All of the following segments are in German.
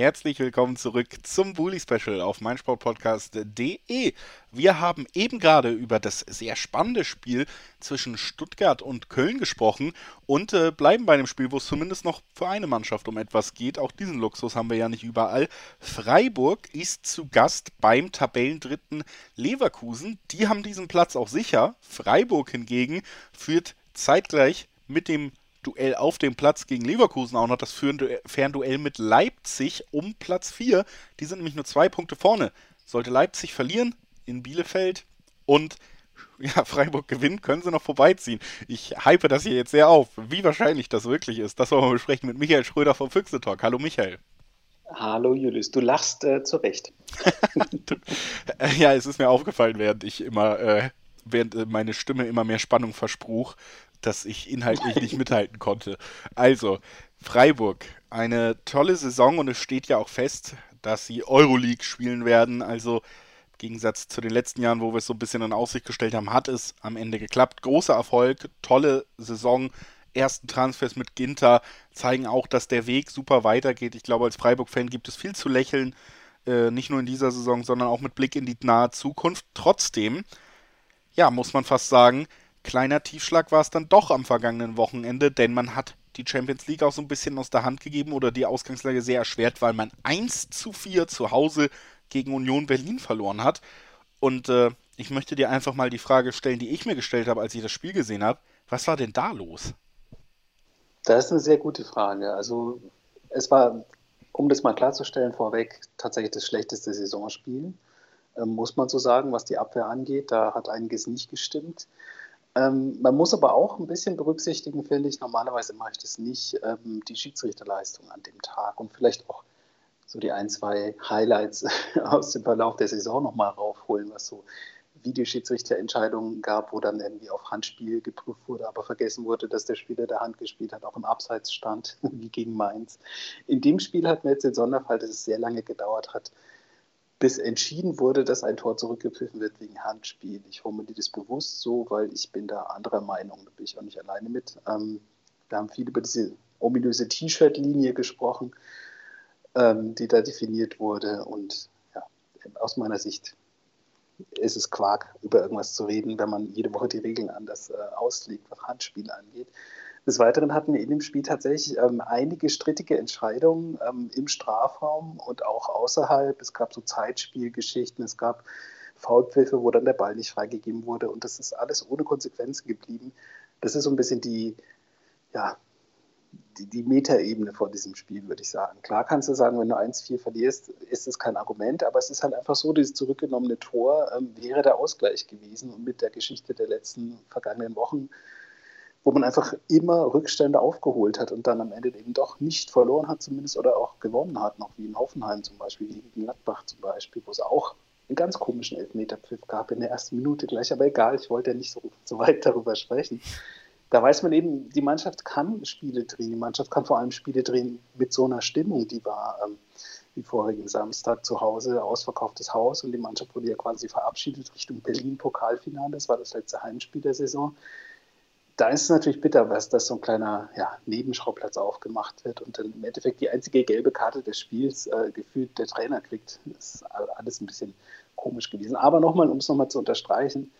Herzlich willkommen zurück zum Bully Special auf meinsportpodcast.de. Wir haben eben gerade über das sehr spannende Spiel zwischen Stuttgart und Köln gesprochen und äh, bleiben bei einem Spiel, wo es zumindest noch für eine Mannschaft um etwas geht. Auch diesen Luxus haben wir ja nicht überall. Freiburg ist zu Gast beim Tabellendritten Leverkusen. Die haben diesen Platz auch sicher. Freiburg hingegen führt zeitgleich mit dem Duell auf dem Platz gegen Leverkusen auch noch das Fernduell mit Leipzig um Platz 4. Die sind nämlich nur zwei Punkte vorne. Sollte Leipzig verlieren in Bielefeld und ja, Freiburg gewinnt, können sie noch vorbeiziehen. Ich hype das hier jetzt sehr auf. Wie wahrscheinlich das wirklich ist, das wollen wir besprechen mit Michael Schröder vom Füchse Talk. Hallo Michael. Hallo Julius, du lachst äh, zu Recht. ja, es ist mir aufgefallen, während ich immer, äh, während äh, meine Stimme immer mehr Spannung verspruch, dass ich inhaltlich nicht mithalten konnte. Also, Freiburg, eine tolle Saison und es steht ja auch fest, dass sie Euroleague spielen werden. Also im Gegensatz zu den letzten Jahren, wo wir es so ein bisschen in Aussicht gestellt haben, hat es am Ende geklappt. Großer Erfolg, tolle Saison. Ersten Transfers mit Ginter zeigen auch, dass der Weg super weitergeht. Ich glaube, als Freiburg-Fan gibt es viel zu lächeln, äh, nicht nur in dieser Saison, sondern auch mit Blick in die nahe Zukunft. Trotzdem, ja, muss man fast sagen, kleiner Tiefschlag war es dann doch am vergangenen Wochenende, denn man hat die Champions League auch so ein bisschen aus der Hand gegeben oder die Ausgangslage sehr erschwert, weil man 1 zu 4 zu Hause gegen Union Berlin verloren hat. Und äh, ich möchte dir einfach mal die Frage stellen, die ich mir gestellt habe, als ich das Spiel gesehen habe. Was war denn da los? Das ist eine sehr gute Frage. Also es war, um das mal klarzustellen, vorweg tatsächlich das schlechteste Saisonspiel, muss man so sagen, was die Abwehr angeht. Da hat einiges nicht gestimmt. Ähm, man muss aber auch ein bisschen berücksichtigen, finde ich, normalerweise mache ich das nicht, ähm, die Schiedsrichterleistung an dem Tag und vielleicht auch so die ein, zwei Highlights aus dem Verlauf der Saison nochmal raufholen, was so Videoschiedsrichterentscheidungen gab, wo dann irgendwie auf Handspiel geprüft wurde, aber vergessen wurde, dass der Spieler der Hand gespielt hat, auch im Abseits stand, wie gegen Mainz. In dem Spiel hat man jetzt den Sonderfall, dass es sehr lange gedauert hat, bis entschieden wurde, dass ein Tor zurückgepfiffen wird wegen Handspiel. Ich formuliere das bewusst so, weil ich bin da anderer Meinung, da bin ich auch nicht alleine mit. Ähm, wir haben viel über diese ominöse T-Shirt-Linie gesprochen, ähm, die da definiert wurde. Und ja, aus meiner Sicht ist es Quark, über irgendwas zu reden, wenn man jede Woche die Regeln anders äh, auslegt, was Handspiel angeht. Des Weiteren hatten wir in dem Spiel tatsächlich ähm, einige strittige Entscheidungen ähm, im Strafraum und auch außerhalb. Es gab so Zeitspielgeschichten, es gab Foulpfiffe, wo dann der Ball nicht freigegeben wurde und das ist alles ohne Konsequenzen geblieben. Das ist so ein bisschen die, ja, die, die Metaebene vor diesem Spiel, würde ich sagen. Klar kannst du sagen, wenn du 1-4 verlierst, ist es kein Argument, aber es ist halt einfach so, dieses zurückgenommene Tor ähm, wäre der Ausgleich gewesen und mit der Geschichte der letzten vergangenen Wochen wo man einfach immer Rückstände aufgeholt hat und dann am Ende eben doch nicht verloren hat zumindest oder auch gewonnen hat, noch wie in Hoffenheim zum Beispiel, wie in Gladbach zum Beispiel, wo es auch einen ganz komischen Elfmeterpfiff gab in der ersten Minute gleich, aber egal, ich wollte ja nicht so, so weit darüber sprechen. Da weiß man eben, die Mannschaft kann Spiele drehen, die Mannschaft kann vor allem Spiele drehen mit so einer Stimmung, die war ähm, wie vorigen Samstag zu Hause, ausverkauftes Haus. Und die Mannschaft wurde ja quasi verabschiedet Richtung Berlin-Pokalfinale, das war das letzte Heimspiel der Saison da ist es natürlich bitter, was dass so ein kleiner ja, Nebenschauplatz aufgemacht wird und dann im Endeffekt die einzige gelbe Karte des Spiels äh, gefühlt der Trainer kriegt. Das ist alles ein bisschen komisch gewesen. Aber nochmal, um es nochmal zu unterstreichen,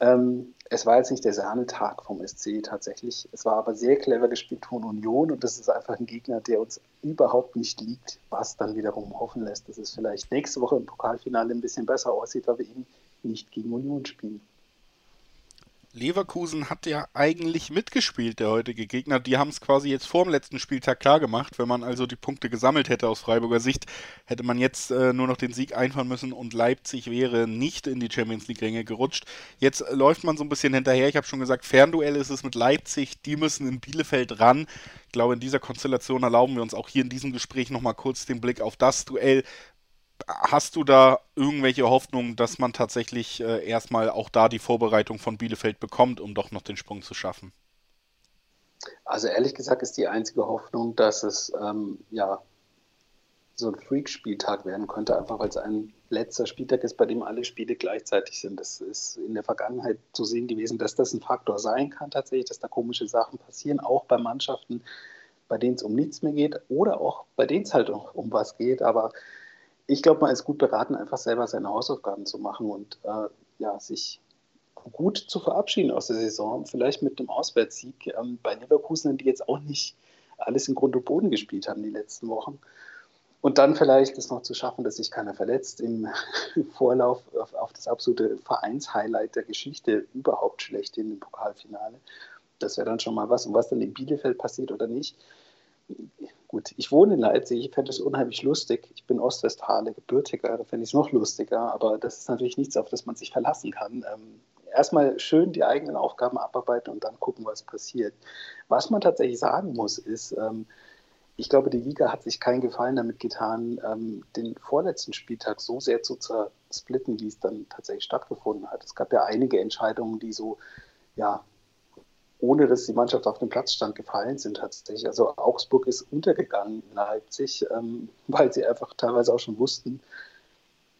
ähm, es war jetzt nicht der Sahnetag vom SC tatsächlich. Es war aber sehr clever gespielt von Union und das ist einfach ein Gegner, der uns überhaupt nicht liegt, was dann wiederum hoffen lässt, dass es vielleicht nächste Woche im Pokalfinale ein bisschen besser aussieht, weil wir eben nicht gegen Union spielen. Leverkusen hat ja eigentlich mitgespielt, der heutige Gegner. Die haben es quasi jetzt vor dem letzten Spieltag klar gemacht. Wenn man also die Punkte gesammelt hätte aus Freiburger Sicht, hätte man jetzt äh, nur noch den Sieg einfahren müssen und Leipzig wäre nicht in die Champions League-Ränge gerutscht. Jetzt läuft man so ein bisschen hinterher. Ich habe schon gesagt, Fernduell ist es mit Leipzig. Die müssen in Bielefeld ran. Ich glaube, in dieser Konstellation erlauben wir uns auch hier in diesem Gespräch nochmal kurz den Blick auf das Duell hast du da irgendwelche Hoffnungen, dass man tatsächlich äh, erstmal auch da die Vorbereitung von Bielefeld bekommt, um doch noch den Sprung zu schaffen? Also ehrlich gesagt ist die einzige Hoffnung, dass es ähm, ja so ein Freak-Spieltag werden könnte, einfach weil es ein letzter Spieltag ist, bei dem alle Spiele gleichzeitig sind. Das ist in der Vergangenheit zu sehen gewesen, dass das ein Faktor sein kann tatsächlich, dass da komische Sachen passieren, auch bei Mannschaften, bei denen es um nichts mehr geht oder auch bei denen es halt um was geht. Aber ich glaube, man ist gut beraten, einfach selber seine Hausaufgaben zu machen und äh, ja, sich gut zu verabschieden aus der Saison. Vielleicht mit einem Auswärtssieg ähm, bei Leverkusen, die jetzt auch nicht alles in Grund und Boden gespielt haben die letzten Wochen. Und dann vielleicht es noch zu schaffen, dass sich keiner verletzt im Vorlauf auf, auf das absolute Vereinshighlight der Geschichte überhaupt schlecht in dem Pokalfinale. Das wäre dann schon mal was. Und was dann in Bielefeld passiert oder nicht. Gut, ich wohne in Leipzig, ich fände es unheimlich lustig. Ich bin Ostwestfale, gebürtiger, da fände ich es noch lustiger. Aber das ist natürlich nichts, auf das man sich verlassen kann. Ähm, erstmal schön die eigenen Aufgaben abarbeiten und dann gucken, was passiert. Was man tatsächlich sagen muss, ist, ähm, ich glaube, die Liga hat sich keinen Gefallen damit getan, ähm, den vorletzten Spieltag so sehr zu zersplitten, wie es dann tatsächlich stattgefunden hat. Es gab ja einige Entscheidungen, die so, ja, ohne dass die Mannschaft auf dem Platz stand, gefallen sind tatsächlich. Also Augsburg ist untergegangen in Leipzig, ähm, weil sie einfach teilweise auch schon wussten,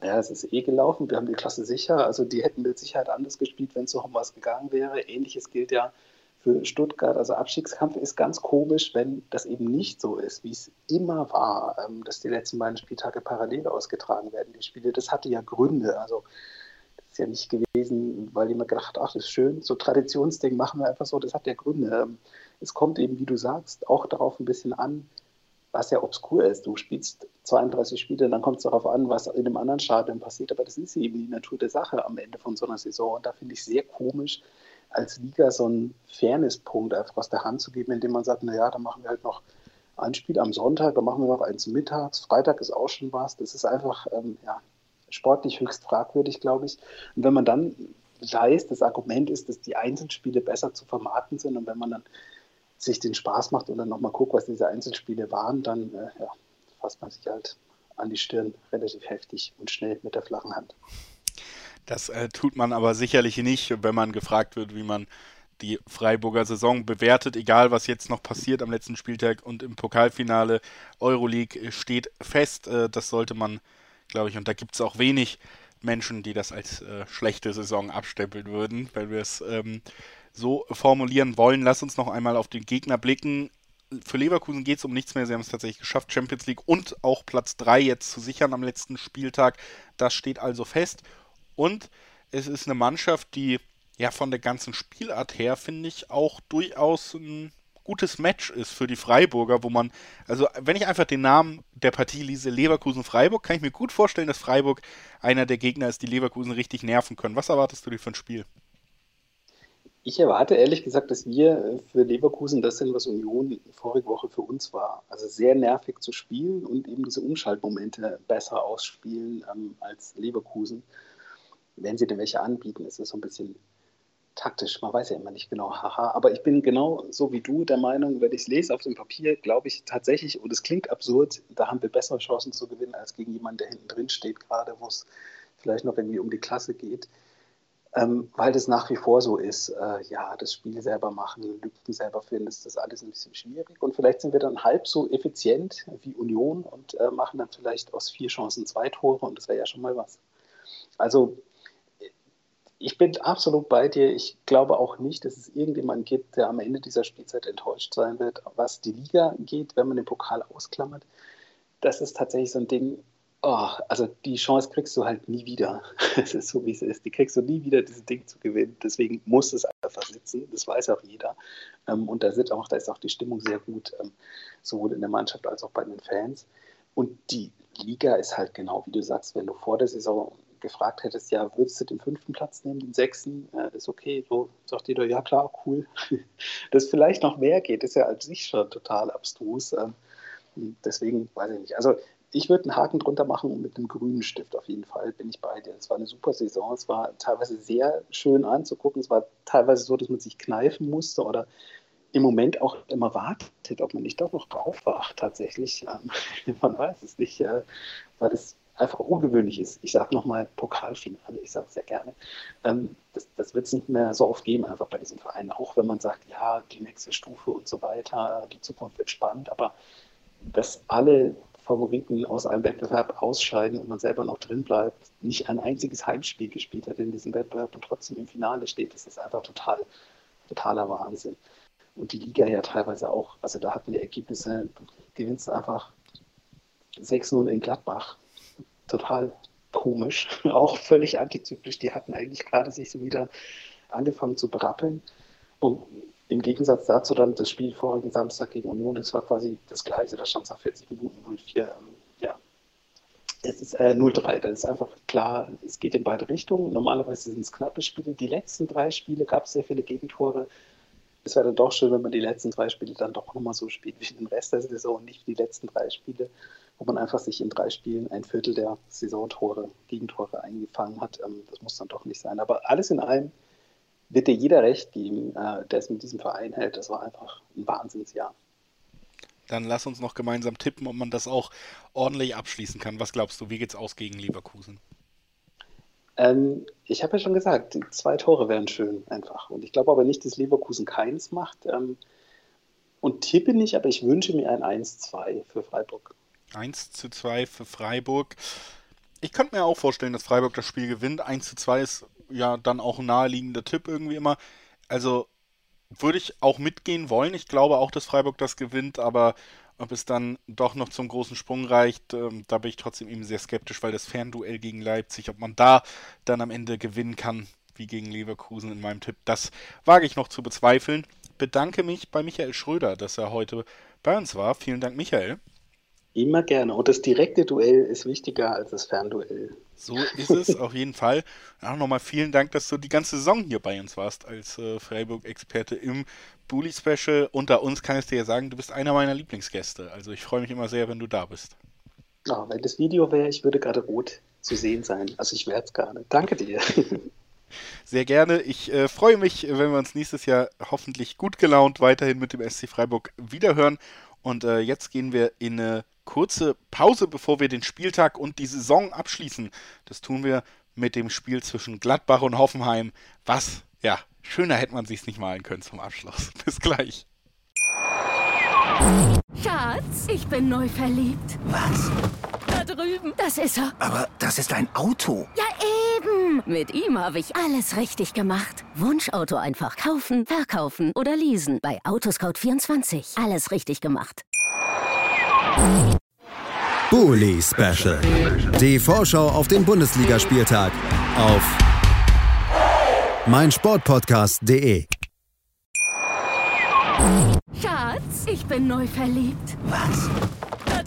ja, es ist eh gelaufen, wir haben die Klasse sicher. Also die hätten mit Sicherheit anders gespielt, wenn es so um was gegangen wäre. Ähnliches gilt ja für Stuttgart. Also Abstiegskampf ist ganz komisch, wenn das eben nicht so ist, wie es immer war, ähm, dass die letzten beiden Spieltage parallel ausgetragen werden, die Spiele. Das hatte ja Gründe. Also ist ja nicht gewesen, weil jemand gedacht hat, ach, das ist schön, so Traditionsding machen wir einfach so. Das hat ja Gründe. Ähm, es kommt eben, wie du sagst, auch darauf ein bisschen an, was ja obskur ist. Du spielst 32 Spiele, dann kommt es darauf an, was in einem anderen Stadion passiert. Aber das ist eben die Natur der Sache am Ende von so einer Saison. Und da finde ich sehr komisch, als Liga so einen Fairnesspunkt einfach aus der Hand zu geben, indem man sagt, naja, dann machen wir halt noch ein Spiel am Sonntag, dann machen wir noch eins mittags, Freitag ist auch schon was. Das ist einfach ähm, ja, sportlich höchst fragwürdig, glaube ich. Und wenn man dann weiß, das Argument ist, dass die Einzelspiele besser zu vermarkten sind und wenn man dann sich den Spaß macht und dann nochmal guckt, was diese Einzelspiele waren, dann äh, ja, fasst man sich halt an die Stirn relativ heftig und schnell mit der flachen Hand. Das äh, tut man aber sicherlich nicht, wenn man gefragt wird, wie man die Freiburger Saison bewertet, egal was jetzt noch passiert am letzten Spieltag und im Pokalfinale. Euroleague steht fest, äh, das sollte man, glaube ich, und da gibt es auch wenig Menschen, die das als äh, schlechte Saison abstempeln würden, wenn wir es ähm, so formulieren wollen. Lass uns noch einmal auf den Gegner blicken. Für Leverkusen geht es um nichts mehr. Sie haben es tatsächlich geschafft, Champions League und auch Platz 3 jetzt zu sichern am letzten Spieltag. Das steht also fest. Und es ist eine Mannschaft, die ja von der ganzen Spielart her, finde ich, auch durchaus ein gutes Match ist für die Freiburger, wo man, also wenn ich einfach den Namen der Partie lese, Leverkusen-Freiburg, kann ich mir gut vorstellen, dass Freiburg einer der Gegner ist, die Leverkusen richtig nerven können. Was erwartest du dir für ein Spiel? Ich erwarte ehrlich gesagt, dass wir für Leverkusen das sind, was Union vorige Woche für uns war. Also sehr nervig zu spielen und eben diese Umschaltmomente besser ausspielen ähm, als Leverkusen wenn sie denn welche anbieten, ist es so ein bisschen taktisch. Man weiß ja immer nicht genau, haha. Aber ich bin genau so wie du der Meinung, wenn ich es lese auf dem Papier, glaube ich tatsächlich, und es klingt absurd, da haben wir bessere Chancen zu gewinnen als gegen jemanden, der hinten drin steht, gerade wo es vielleicht noch irgendwie um die Klasse geht. Ähm, weil das nach wie vor so ist, äh, ja, das Spiel selber machen, Lücken selber finden, ist das alles ein bisschen schwierig. Und vielleicht sind wir dann halb so effizient wie Union und äh, machen dann vielleicht aus vier Chancen zwei Tore und das wäre ja schon mal was. Also ich bin absolut bei dir. Ich glaube auch nicht, dass es irgendjemanden gibt, der am Ende dieser Spielzeit enttäuscht sein wird, was die Liga geht, wenn man den Pokal ausklammert. Das ist tatsächlich so ein Ding, oh, also die Chance kriegst du halt nie wieder. Es ist so, wie es ist. Die kriegst du nie wieder, dieses Ding zu gewinnen. Deswegen muss es einfach sitzen. Das weiß auch jeder. Ähm, und da, sind auch, da ist auch die Stimmung sehr gut, ähm, sowohl in der Mannschaft als auch bei den Fans. Und die Liga ist halt genau, wie du sagst, wenn du vor der Saison gefragt hättest, ja, würdest du den fünften Platz nehmen, den sechsten, äh, ist okay. So sagt jeder, ja klar, cool. Dass vielleicht noch mehr geht, ist ja als sich schon total abstrus. Ähm, deswegen weiß ich nicht. Also ich würde einen Haken drunter machen mit einem grünen Stift auf jeden Fall, bin ich bei dir. Es war eine super Saison, es war teilweise sehr schön anzugucken, es war teilweise so, dass man sich kneifen musste oder im Moment auch immer wartet, ob man nicht doch noch aufwacht tatsächlich. Ähm, man weiß es nicht, weil es einfach ungewöhnlich ist. Ich sage nochmal Pokalfinale, ich sage es sehr gerne. Ähm, das das wird es nicht mehr so oft geben, einfach bei diesem Verein. Auch wenn man sagt, ja, die nächste Stufe und so weiter, die Zukunft wird spannend, aber dass alle Favoriten aus einem Wettbewerb ausscheiden und man selber noch drin bleibt, nicht ein einziges Heimspiel gespielt hat in diesem Wettbewerb und trotzdem im Finale steht. Das ist einfach total, totaler Wahnsinn. Und die Liga ja teilweise auch. Also da hatten die Ergebnisse, gewinnst einfach 6-0 in Gladbach. Total komisch, auch völlig antizyklisch. Die hatten eigentlich gerade sich so wieder angefangen zu berappeln. Und im Gegensatz dazu dann das Spiel vorigen Samstag gegen Union, das war quasi das gleiche, da stand es nach 40 Minuten 0-4. Ähm, ja, es ist äh, 0-3, das ist einfach klar, es geht in beide Richtungen. Normalerweise sind es knappe Spiele. Die letzten drei Spiele gab es sehr viele Gegentore. Es wäre dann doch schön, wenn man die letzten drei Spiele dann doch nochmal so spielt wie den Rest der Saison nicht die letzten drei Spiele, wo man einfach sich in drei Spielen ein Viertel der Saisontore, Gegentore eingefangen hat. Ähm, das muss dann doch nicht sein. Aber alles in allem wird dir jeder recht geben, äh, der es mit diesem Verein hält. Das war einfach ein Wahnsinnsjahr. Dann lass uns noch gemeinsam tippen, ob man das auch ordentlich abschließen kann. Was glaubst du, wie geht's aus gegen Leverkusen? Ähm, ich habe ja schon gesagt, zwei Tore wären schön einfach. Und ich glaube aber nicht, dass Leverkusen keins macht. Ähm, und tippe nicht, aber ich wünsche mir ein 1-2 für Freiburg. 1 zu 2 für Freiburg. Ich könnte mir auch vorstellen, dass Freiburg das Spiel gewinnt. 1 zu 2 ist ja dann auch ein naheliegender Tipp irgendwie immer. Also würde ich auch mitgehen wollen. Ich glaube auch, dass Freiburg das gewinnt, aber ob es dann doch noch zum großen Sprung reicht, ähm, da bin ich trotzdem eben sehr skeptisch, weil das Fernduell gegen Leipzig, ob man da dann am Ende gewinnen kann, wie gegen Leverkusen in meinem Tipp, das wage ich noch zu bezweifeln. Bedanke mich bei Michael Schröder, dass er heute bei uns war. Vielen Dank, Michael. Immer gerne. Und das direkte Duell ist wichtiger als das Fernduell. So ist es auf jeden Fall. Auch nochmal vielen Dank, dass du die ganze Saison hier bei uns warst als äh, Freiburg-Experte im Bully Special. Unter uns kann ich dir ja sagen, du bist einer meiner Lieblingsgäste. Also ich freue mich immer sehr, wenn du da bist. Oh, wenn das Video wäre, ich würde gerade rot zu sehen sein. Also ich wäre es gerne. Danke dir. Sehr gerne. Ich äh, freue mich, wenn wir uns nächstes Jahr hoffentlich gut gelaunt weiterhin mit dem SC Freiburg wiederhören. Und äh, jetzt gehen wir in eine kurze Pause, bevor wir den Spieltag und die Saison abschließen. Das tun wir mit dem Spiel zwischen Gladbach und Hoffenheim. Was, ja, schöner hätte man sich nicht malen können zum Abschluss. Bis gleich. Schatz, ich bin neu verliebt. Was? Da drüben. Das ist er. Aber das ist ein Auto. Ja, eben. Mit ihm habe ich alles richtig gemacht. Wunschauto einfach kaufen, verkaufen oder leasen. Bei Autoscout24. Alles richtig gemacht. Bully Special. Die Vorschau auf den Bundesligaspieltag auf meinsportpodcast.de. Schatz, ich bin neu verliebt. Was?